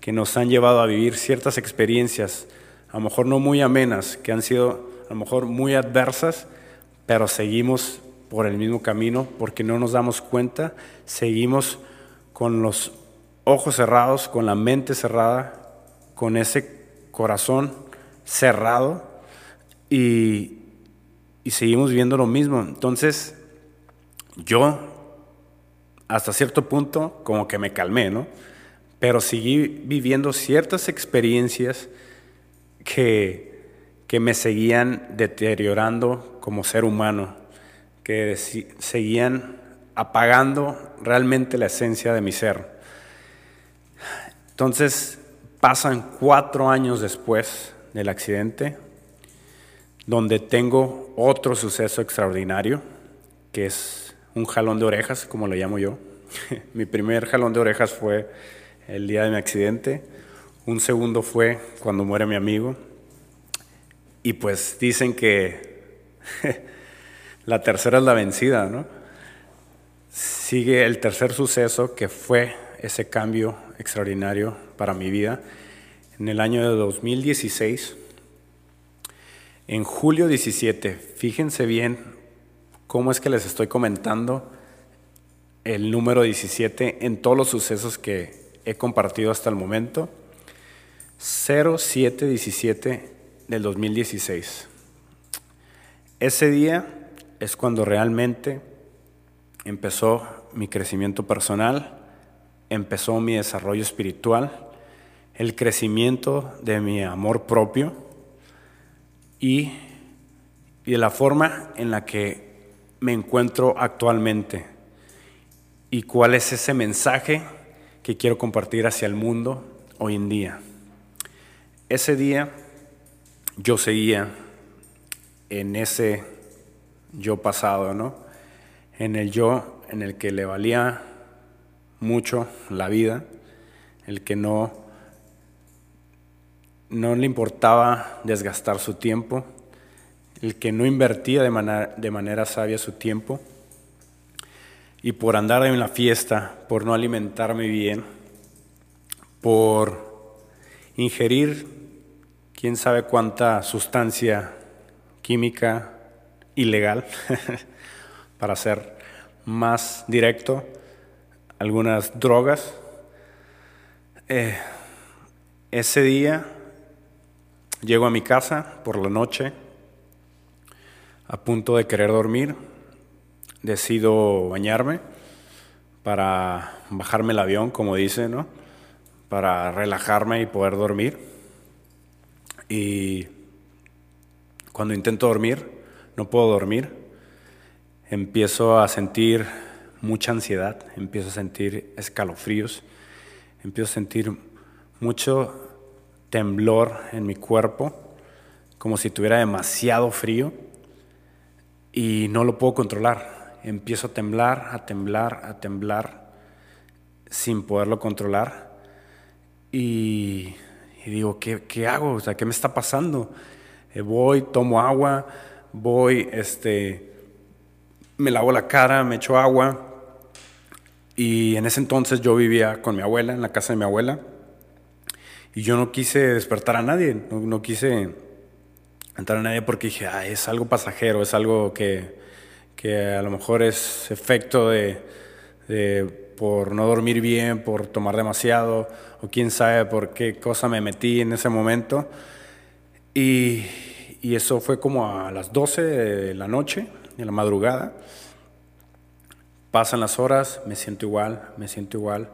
que nos han llevado a vivir ciertas experiencias, a lo mejor no muy amenas, que han sido a lo mejor muy adversas, pero seguimos por el mismo camino porque no nos damos cuenta, seguimos con los ojos cerrados, con la mente cerrada, con ese corazón cerrado y, y seguimos viendo lo mismo. Entonces, yo hasta cierto punto como que me calmé, ¿no? Pero seguí viviendo ciertas experiencias que, que me seguían deteriorando como ser humano, que seguían apagando realmente la esencia de mi ser. Entonces pasan cuatro años después del accidente, donde tengo otro suceso extraordinario, que es un jalón de orejas, como lo llamo yo. mi primer jalón de orejas fue el día de mi accidente. Un segundo fue cuando muere mi amigo. Y pues dicen que la tercera es la vencida, ¿no? Sigue el tercer suceso que fue ese cambio extraordinario para mi vida. En el año de 2016, en julio 17, fíjense bien cómo es que les estoy comentando el número 17 en todos los sucesos que he compartido hasta el momento. 0717 del 2016. Ese día es cuando realmente empezó mi crecimiento personal, empezó mi desarrollo espiritual, el crecimiento de mi amor propio y, y de la forma en la que me encuentro actualmente y cuál es ese mensaje que quiero compartir hacia el mundo hoy en día. Ese día yo seguía en ese yo pasado, ¿no? En el yo en el que le valía mucho la vida, el que no no le importaba desgastar su tiempo, el que no invertía de manera, de manera sabia su tiempo y por andar en la fiesta, por no alimentarme bien, por ingerir quién sabe cuánta sustancia química ilegal, para ser más directo, algunas drogas. Eh, ese día llego a mi casa por la noche, a punto de querer dormir, decido bañarme para bajarme el avión, como dice, ¿no? Para relajarme y poder dormir. Y cuando intento dormir, no puedo dormir, empiezo a sentir mucha ansiedad, empiezo a sentir escalofríos, empiezo a sentir mucho temblor en mi cuerpo, como si tuviera demasiado frío y no lo puedo controlar. Empiezo a temblar, a temblar, a temblar sin poderlo controlar y, digo, ¿qué, ¿qué, hago? O sea, ¿qué me está pasando? Eh, voy, tomo agua, voy, este, me lavo la cara, me echo agua. Y en ese entonces yo vivía con mi abuela, en la casa de mi abuela. Y yo no quise despertar a nadie, no, quise entrar a nadie porque dije, es algo pasajero, es algo que, que a lo mejor es efecto de, de, por no dormir bien, por tomar demasiado, o quién sabe por qué cosa me metí en ese momento. Y, y eso fue como a las 12 de la noche, de la madrugada. Pasan las horas, me siento igual, me siento igual.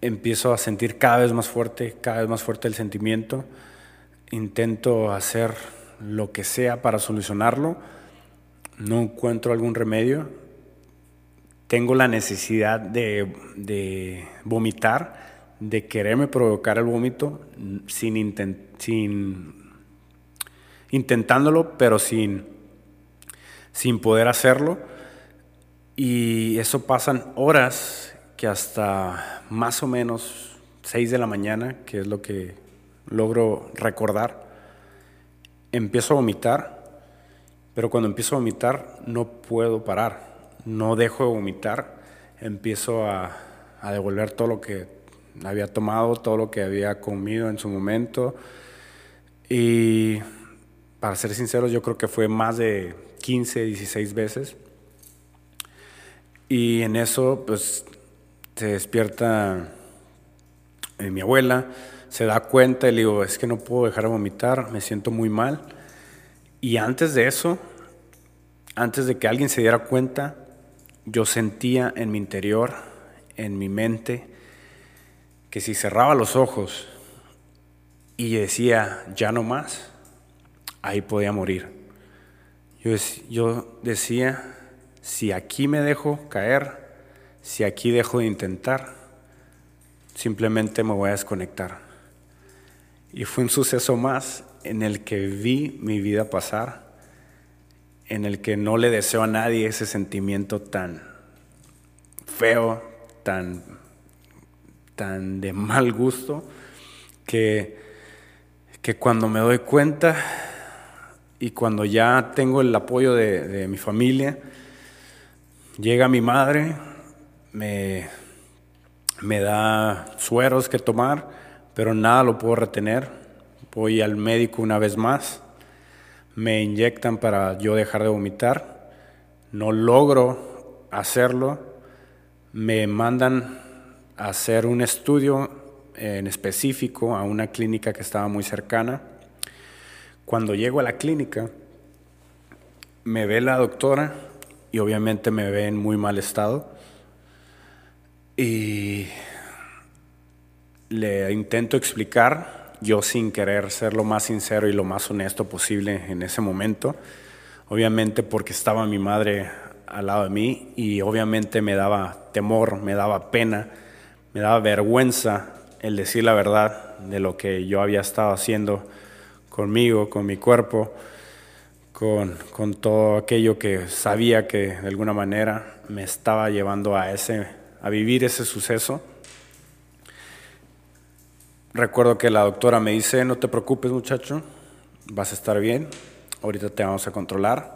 Empiezo a sentir cada vez más fuerte, cada vez más fuerte el sentimiento. Intento hacer lo que sea para solucionarlo. No encuentro algún remedio. Tengo la necesidad de, vomitar, de quererme provocar el vómito sin, sin intentándolo, pero sin, sin poder hacerlo. Y eso pasan horas que hasta más o menos 6 de la mañana, que es lo que logro recordar, empiezo a vomitar, pero cuando empiezo a vomitar no puedo parar, no dejo de vomitar, empiezo a, a devolver todo lo que había tomado, todo lo que había comido en su momento y para ser sinceros, yo creo que fue más de 15, 16 veces. Y en eso, pues, se despierta eh, mi abuela, se da cuenta y le digo, es que no puedo dejar de vomitar, me siento muy mal. Y antes de eso, antes de que alguien se diera cuenta, yo sentía en mi interior, en mi mente, que si cerraba los ojos y decía, ya no más, ahí podía morir. Yo, decía, si aquí me dejo caer, si aquí dejo de intentar, simplemente me voy a desconectar. Y fue un suceso más en el que vi mi vida pasar, en el que no le deseo a nadie ese sentimiento tan feo, tan, tan de mal gusto, que, que cuando me doy cuenta y cuando ya tengo el apoyo de, mi familia, llega mi madre, me, me da sueros que tomar, pero nada lo puedo retener. Voy al médico una vez más, me inyectan para yo dejar de vomitar, no logro hacerlo, me mandan a hacer un estudio en específico a una clínica que estaba muy cercana cuando llego a la clínica, me ve la doctora y obviamente me ve en muy mal estado. Y le intento explicar, yo sin querer ser lo más sincero y lo más honesto posible en ese momento, obviamente porque estaba mi madre al lado de mí y obviamente me daba temor, me daba pena, me daba vergüenza el decir la verdad de lo que yo había estado haciendo conmigo, con mi cuerpo, con, con, todo aquello que sabía que de alguna manera me estaba llevando a, ese, a vivir ese suceso. Recuerdo que la doctora me dice, no te preocupes muchacho, vas a estar bien, ahorita te vamos a controlar,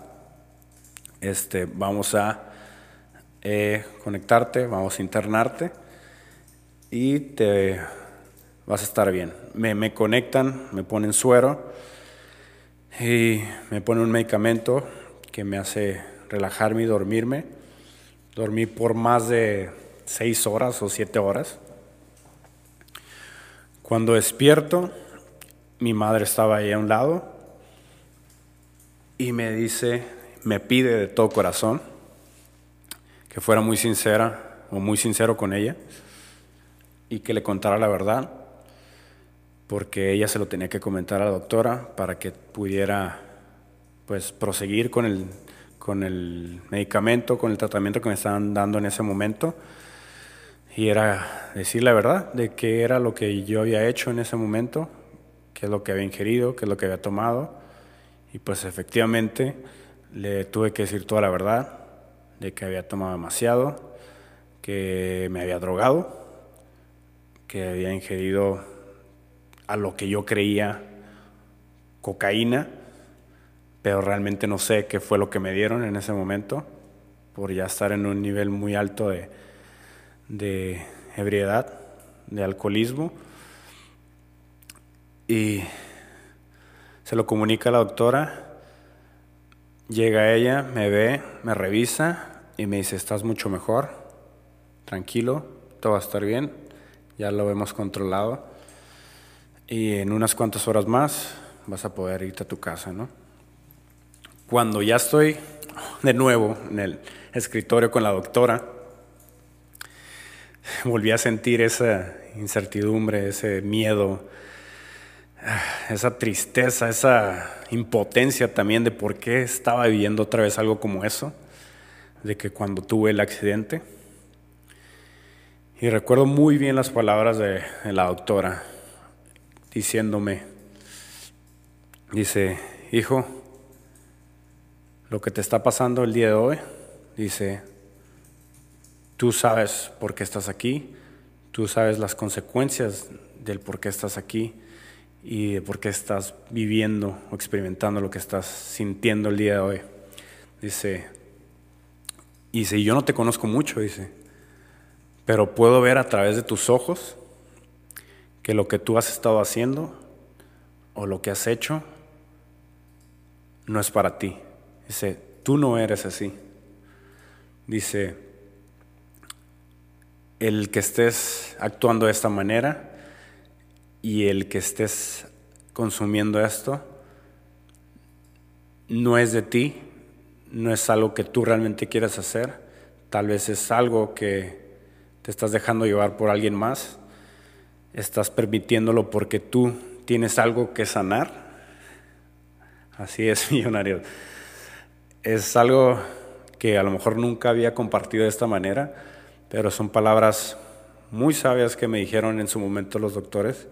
este, vamos a eh, conectarte, vamos a internarte y te vas a estar bien. Me, me conectan, me ponen suero y me ponen un medicamento que me hace relajarme y dormirme. Dormí por más de seis horas o siete horas. Cuando despierto, mi madre estaba ahí a un lado y me dice, me pide de todo corazón que fuera muy sincera o muy sincero con ella y que le contara la verdad, porque ella se lo tenía que comentar a la doctora para que pudiera pues proseguir con el, con el medicamento, con el tratamiento que me estaban dando en ese momento. Y era decir la verdad de qué era lo que yo había hecho en ese momento, qué es lo que había ingerido, qué es lo que había tomado. Y pues efectivamente le tuve que decir toda la verdad de que había tomado demasiado, que me había drogado, que había ingerido a lo que yo creía cocaína, pero realmente no sé qué fue lo que me dieron en ese momento, por ya estar en un nivel muy alto de, de ebriedad, de alcoholismo. Y se lo comunica a la doctora, llega ella, me ve, me revisa y me dice, estás mucho mejor, tranquilo, todo va a estar bien, ya lo hemos controlado y en unas cuantas horas más vas a poder irte a tu casa, ¿no? Cuando ya estoy de nuevo en el escritorio con la doctora, volví a sentir esa incertidumbre, ese miedo, esa tristeza, esa impotencia también de por qué estaba viviendo otra vez algo como eso, de que cuando tuve el accidente. Y recuerdo muy bien las palabras de, la doctora diciéndome, dice, hijo, lo que te está pasando el día de hoy, dice, tú sabes por qué estás aquí, tú sabes las consecuencias del por qué estás aquí y de por qué estás viviendo o experimentando lo que estás sintiendo el día de hoy. Dice, y yo no te conozco mucho, dice, pero puedo ver a través de tus ojos que lo que tú has estado haciendo o lo que has hecho no es para ti. Dice, tú no eres así. Dice, el que estés actuando de esta manera y el que estés consumiendo esto no es de ti, no es algo que tú realmente quieras hacer, tal vez es algo que te estás dejando llevar por alguien más, estás permitiéndolo porque tú tienes algo que sanar. Así es, millonario. Es algo que a lo mejor nunca había compartido de esta manera, pero son palabras muy sabias que me dijeron en su momento los doctores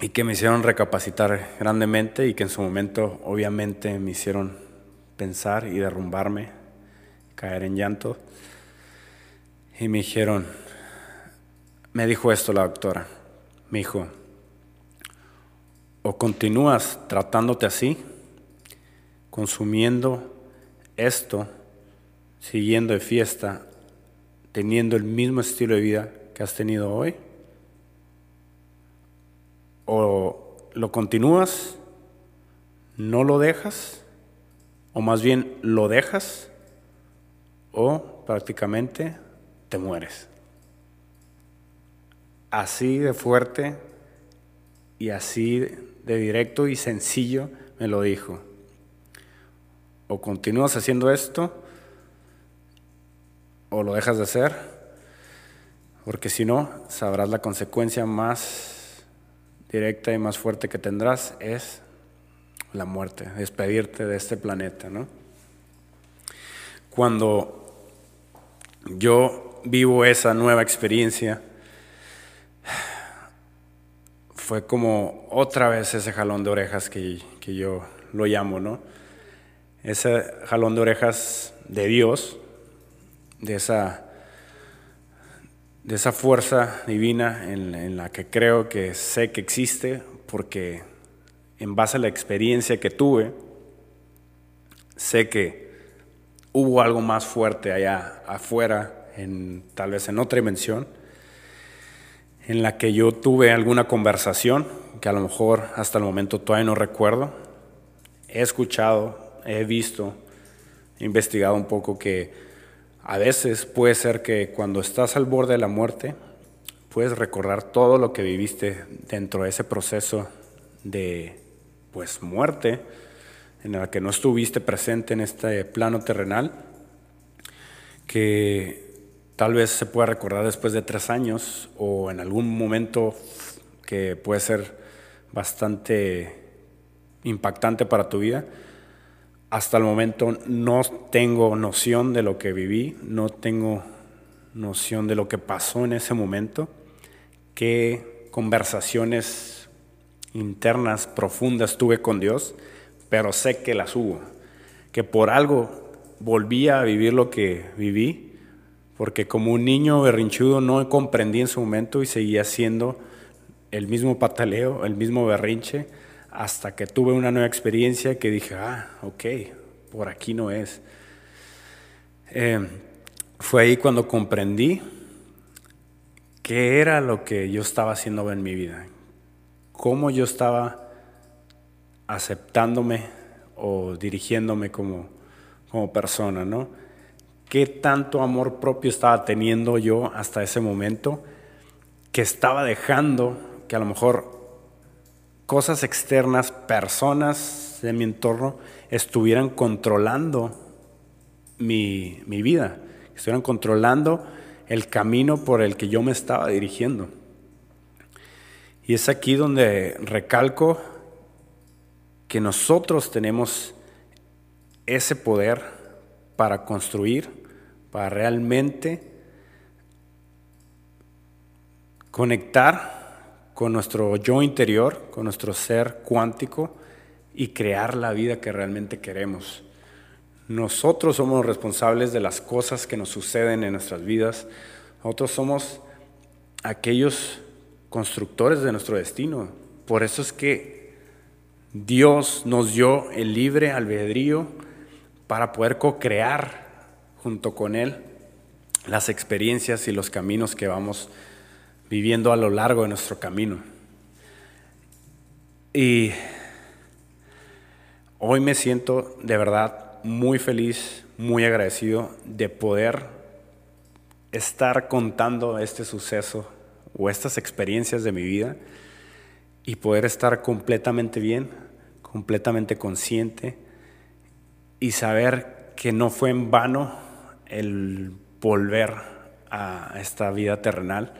y que me hicieron recapacitar grandemente y que en su momento obviamente me hicieron pensar y derrumbarme, caer en llanto. Y me dijeron, me dijo esto la doctora, me dijo, o continúas tratándote así, consumiendo esto, siguiendo de fiesta, teniendo el mismo estilo de vida que has tenido hoy, o lo continúas, no lo dejas, o más bien lo dejas, o prácticamente te mueres. Así de fuerte y así de directo y sencillo me lo dijo. O continúas haciendo esto, o lo dejas de hacer, porque si no, sabrás la consecuencia más directa y más fuerte que tendrás es la muerte, despedirte de este planeta, ¿no? Cuando yo vivo esa nueva experiencia, fue como otra vez ese jalón de orejas que, que yo lo llamo, ¿no? Ese jalón de orejas de Dios, de esa de esa fuerza divina en, la que creo que sé que existe, porque en base a la experiencia que tuve, sé que hubo algo más fuerte allá afuera, en, tal vez en otra dimensión, en la que yo tuve alguna conversación que a lo mejor hasta el momento todavía no recuerdo. He escuchado, he visto, he investigado un poco que a veces puede ser que cuando estás al borde de la muerte, puedes recordar todo lo que viviste dentro de ese proceso de pues muerte en el que no estuviste presente en este plano terrenal, que tal vez se pueda recordar después de tres años o en algún momento que puede ser bastante impactante para tu vida. Hasta el momento no tengo noción de lo que viví, no tengo noción de lo que pasó en ese momento, qué conversaciones internas profundas tuve con Dios, pero sé que las hubo, que por algo volví a vivir lo que viví porque como un niño berrinchudo no comprendí en su momento y seguía haciendo el mismo pataleo, el mismo berrinche, hasta que tuve una nueva experiencia que dije, ah, ok, por aquí no es. Eh, fue ahí cuando comprendí qué era lo que yo estaba haciendo en mi vida, cómo yo estaba aceptándome o dirigiéndome como, como persona, ¿no? qué tanto amor propio estaba teniendo yo hasta ese momento, que estaba dejando que a lo mejor cosas externas, personas de mi entorno, estuvieran controlando mi, mi vida, estuvieran controlando el camino por el que yo me estaba dirigiendo. Y es aquí donde recalco que nosotros tenemos ese poder para construir, para realmente conectar con nuestro yo interior, con nuestro ser cuántico y crear la vida que realmente queremos. Nosotros somos responsables de las cosas que nos suceden en nuestras vidas. Nosotros somos aquellos constructores de nuestro destino. Por eso es que Dios nos dio el libre albedrío para poder co-crear junto con Él las experiencias y los caminos que vamos viviendo a lo largo de nuestro camino. Y hoy me siento de verdad muy feliz, muy agradecido de poder estar contando este suceso o estas experiencias de mi vida y poder estar completamente bien, completamente consciente y saber que no fue en vano el volver a esta vida terrenal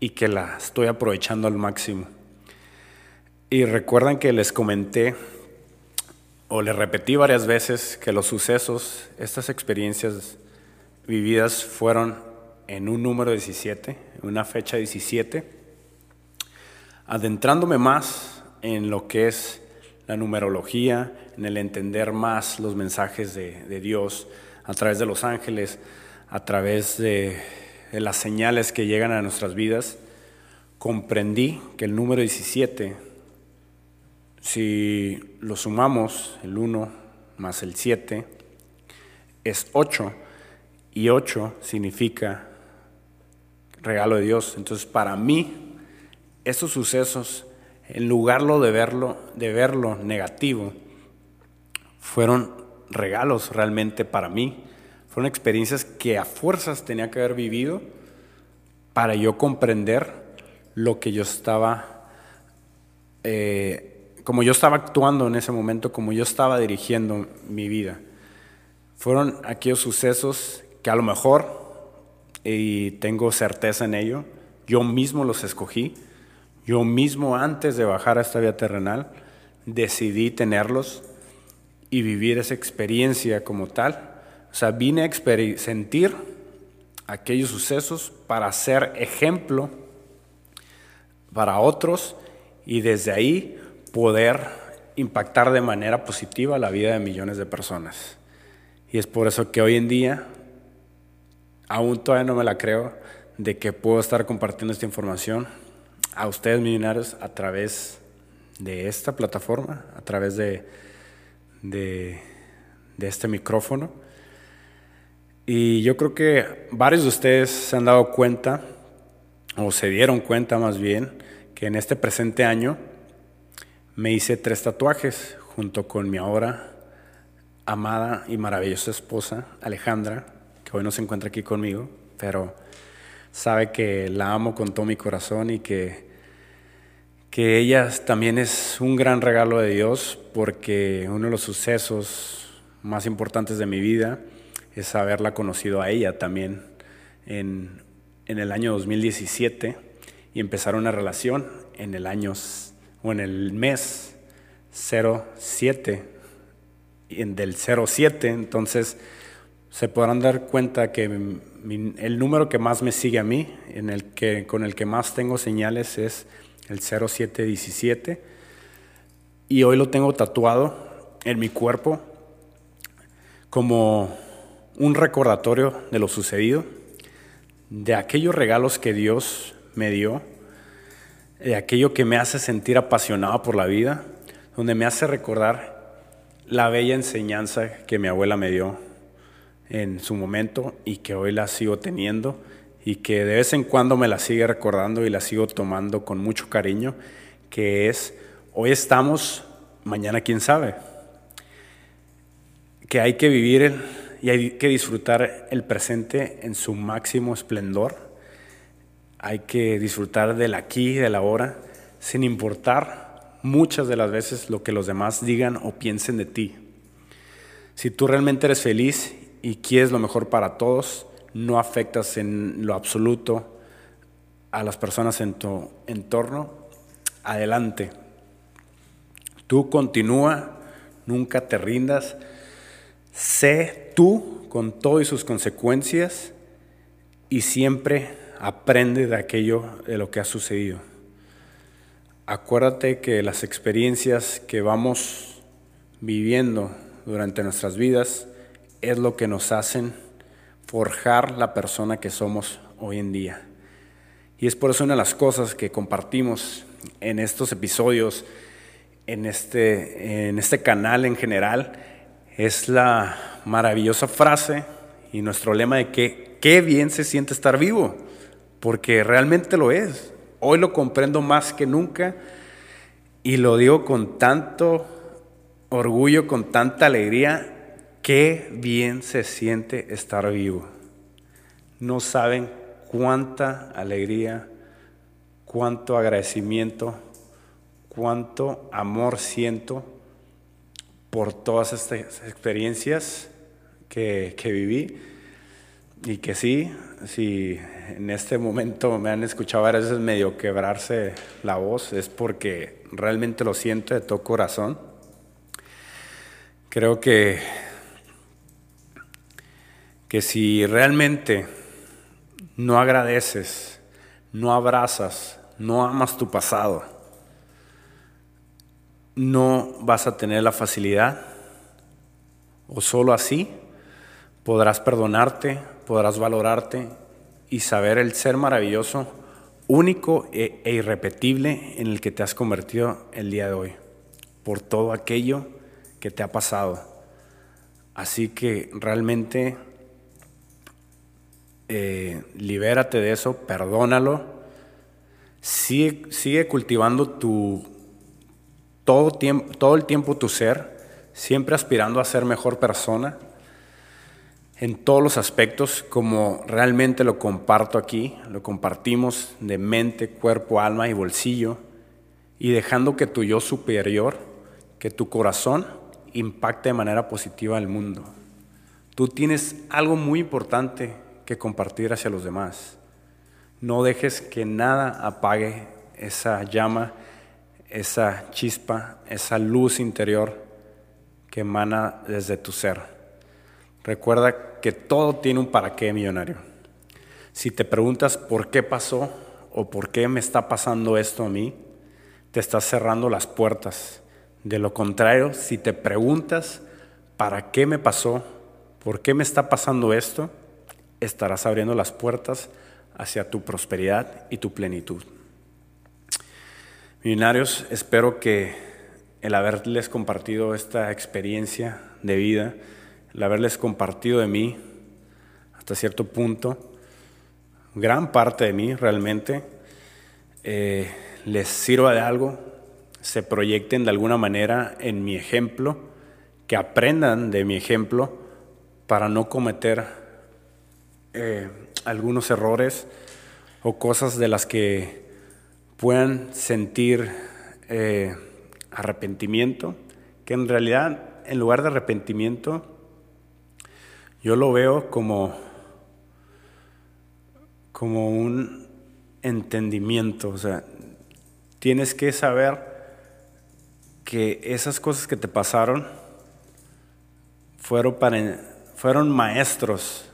y que la estoy aprovechando al máximo. Y recuerdan que les comenté o les repetí varias veces que los sucesos, estas experiencias vividas fueron en un número 17, en una fecha 17, adentrándome más en lo que es la numerología, en el entender más los mensajes de, Dios a través de los ángeles, a través de, de, las señales que llegan a nuestras vidas, comprendí que el número 17, si lo sumamos, el 1 más el 7, es 8, y 8 significa regalo de Dios. Entonces, para mí, esos sucesos en lugar de verlo, de verlo negativo, fueron regalos realmente para mí. Fueron experiencias que a fuerzas tenía que haber vivido para yo comprender lo que yo estaba, eh, como yo estaba actuando en ese momento, como yo estaba dirigiendo mi vida. Fueron aquellos sucesos que a lo mejor, y tengo certeza en ello, yo mismo los escogí, yo mismo antes de bajar a esta vida terrenal decidí tenerlos y vivir esa experiencia como tal. O sea, vine a sentir aquellos sucesos para ser ejemplo para otros y desde ahí poder impactar de manera positiva la vida de millones de personas. Y es por eso que hoy en día aún todavía no me la creo de que puedo estar compartiendo esta información a ustedes millonarios a través de esta plataforma, a través de, de, este micrófono. Y yo creo que varios de ustedes se han dado cuenta o se dieron cuenta más bien, que en este presente año me hice tres tatuajes junto con mi ahora amada y maravillosa esposa, Alejandra, que hoy no se encuentra aquí conmigo, pero sabe que la amo con todo mi corazón y que, que ella también es un gran regalo de Dios porque uno de los sucesos más importantes de mi vida es haberla conocido a ella también en, en el año 2017 y empezar una relación en el año o en el mes 07 del 07 entonces se podrán dar cuenta que el número que más me sigue a mí en el que con el que más tengo señales es el 0717 y hoy lo tengo tatuado en mi cuerpo como un recordatorio de lo sucedido, de aquellos regalos que Dios me dio, de aquello que me hace sentir apasionado por la vida, donde me hace recordar la bella enseñanza que mi abuela me dio en su momento y que hoy la sigo teniendo y que de vez en cuando me la sigue recordando y la sigo tomando con mucho cariño, que es, hoy estamos, mañana quién sabe, que hay que vivir y hay que disfrutar el presente en su máximo esplendor, hay que disfrutar del aquí y del ahora, sin importar muchas de las veces lo que los demás digan o piensen de ti. Si tú realmente eres feliz y quieres lo mejor para todos, no afectas en lo absoluto a las personas en tu entorno, adelante. Tú continúa, nunca te rindas, sé tú con todo y sus consecuencias y siempre aprende de aquello de lo que ha sucedido. Acuérdate que las experiencias que vamos viviendo durante nuestras vidas es lo que nos hacen forjar la persona que somos hoy en día. Y es por eso una de las cosas que compartimos en estos episodios, en este, en este canal en general, es la maravillosa frase y nuestro lema de que qué bien se siente estar vivo, porque realmente lo es. Hoy lo comprendo más que nunca y lo digo con tanto orgullo, con tanta alegría Qué bien se siente estar vivo. No saben cuánta alegría, cuánto agradecimiento, cuánto amor siento por todas estas experiencias que, viví y que sí, si en este momento me han escuchado a veces medio quebrarse la voz, es porque realmente lo siento de todo corazón. Creo que que si realmente no agradeces, no abrazas, no amas tu pasado, no vas a tener la facilidad o solo así podrás perdonarte, podrás valorarte y saber el ser maravilloso, único e, e irrepetible en el que te has convertido el día de hoy, por todo aquello que te ha pasado. Así que realmente eh, libérate de eso, perdónalo, sigue, sigue cultivando tu, todo, el tiempo tu ser, siempre aspirando a ser mejor persona en todos los aspectos como realmente lo comparto aquí, lo compartimos de mente, cuerpo, alma y bolsillo, y dejando que tu yo superior, que tu corazón impacte de manera positiva al mundo. Tú tienes algo muy importante que compartir hacia los demás. No dejes que nada apague esa llama, esa chispa, esa luz interior que emana desde tu ser. Recuerda que todo tiene un para qué millonario. Si te preguntas por qué pasó o por qué me está pasando esto a mí, te estás cerrando las puertas. De lo contrario, si te preguntas para qué me pasó, por qué me está pasando esto, estarás abriendo las puertas hacia tu prosperidad y tu plenitud. Millonarios, espero que el haberles compartido esta experiencia de vida, el haberles compartido de mí hasta cierto punto, gran parte de mí realmente eh, les sirva de algo, se proyecten de alguna manera en mi ejemplo, que aprendan de mi ejemplo para no cometer eh, algunos errores o cosas de las que puedan sentir eh, arrepentimiento, que en realidad en lugar de arrepentimiento, yo lo veo como, como un entendimiento, o sea, tienes que saber que esas cosas que te pasaron fueron, fueron maestros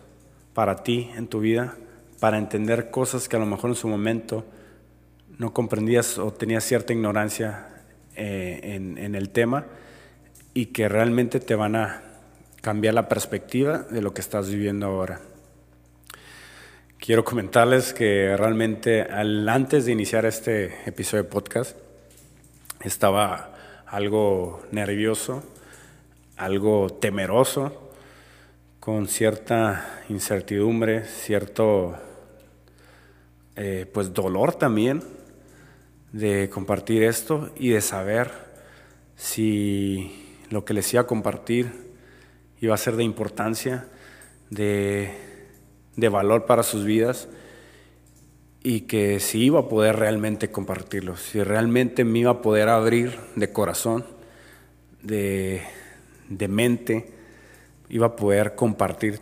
para ti en tu vida, para entender cosas que a lo mejor en su momento no comprendías o tenías cierta ignorancia eh, en, el tema y que realmente te van a cambiar la perspectiva de lo que estás viviendo ahora. Quiero comentarles que realmente al, antes de iniciar este episodio de podcast estaba algo nervioso, algo temeroso, con cierta incertidumbre, cierto eh, pues dolor también de compartir esto y de saber si lo que les iba a compartir iba a ser de importancia, de, valor para sus vidas y que si iba a poder realmente compartirlo, si realmente me iba a poder abrir de corazón, de, mente, iba a poder compartir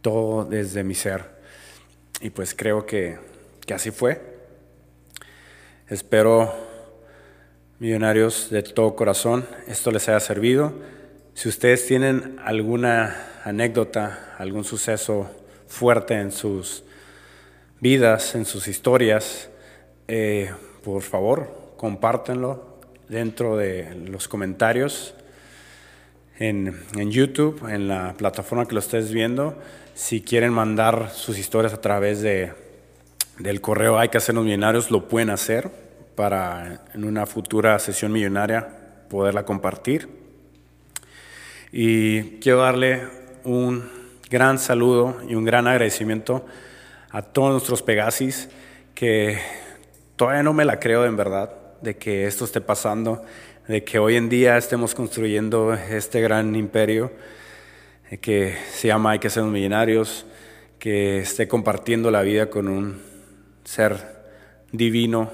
todo desde mi ser. Y pues creo que, que así fue. Espero millonarios de todo corazón, esto les haya servido. Si ustedes tienen alguna anécdota, algún suceso fuerte en sus vidas, en sus historias, eh, por favor, compártenlo dentro de los comentarios en, YouTube, en la plataforma que lo estés viendo. Si quieren mandar sus historias a través de, del correo hay que hacernos millonarios, lo pueden hacer para en una futura sesión millonaria poderla compartir. Y quiero darle un gran saludo y un gran agradecimiento a todos nuestros Pegasis que todavía no me la creo en verdad de que esto esté pasando, de que hoy en día estemos construyendo este gran imperio que se llama Hay que ser millonarios, que esté compartiendo la vida con un ser divino,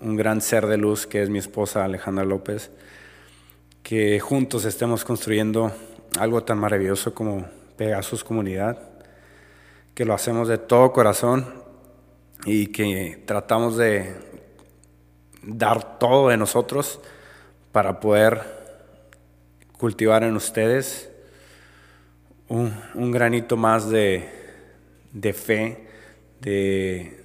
un gran ser de luz que es mi esposa Alejandra López, que juntos estemos construyendo algo tan maravilloso como Pegasus Comunidad, que lo hacemos de todo corazón y que tratamos de dar todo de nosotros para poder cultivar en ustedes un, granito más de, fe, de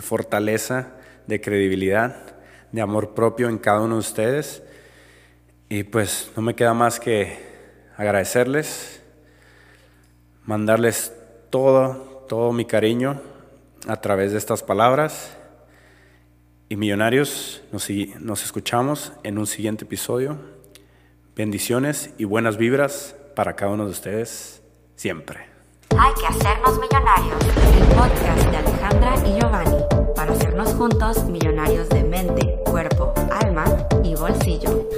fortaleza de credibilidad, de amor propio en cada uno de ustedes. Y pues no me queda más que agradecerles, mandarles todo, todo mi cariño a través de estas palabras. Y millonarios, nos, nos escuchamos en un siguiente episodio. Bendiciones y buenas vibras para cada uno de ustedes siempre. Hay que hacernos millonarios, el podcast de Alejandra y Giovanni para hacernos juntos millonarios de mente, cuerpo, alma y bolsillo.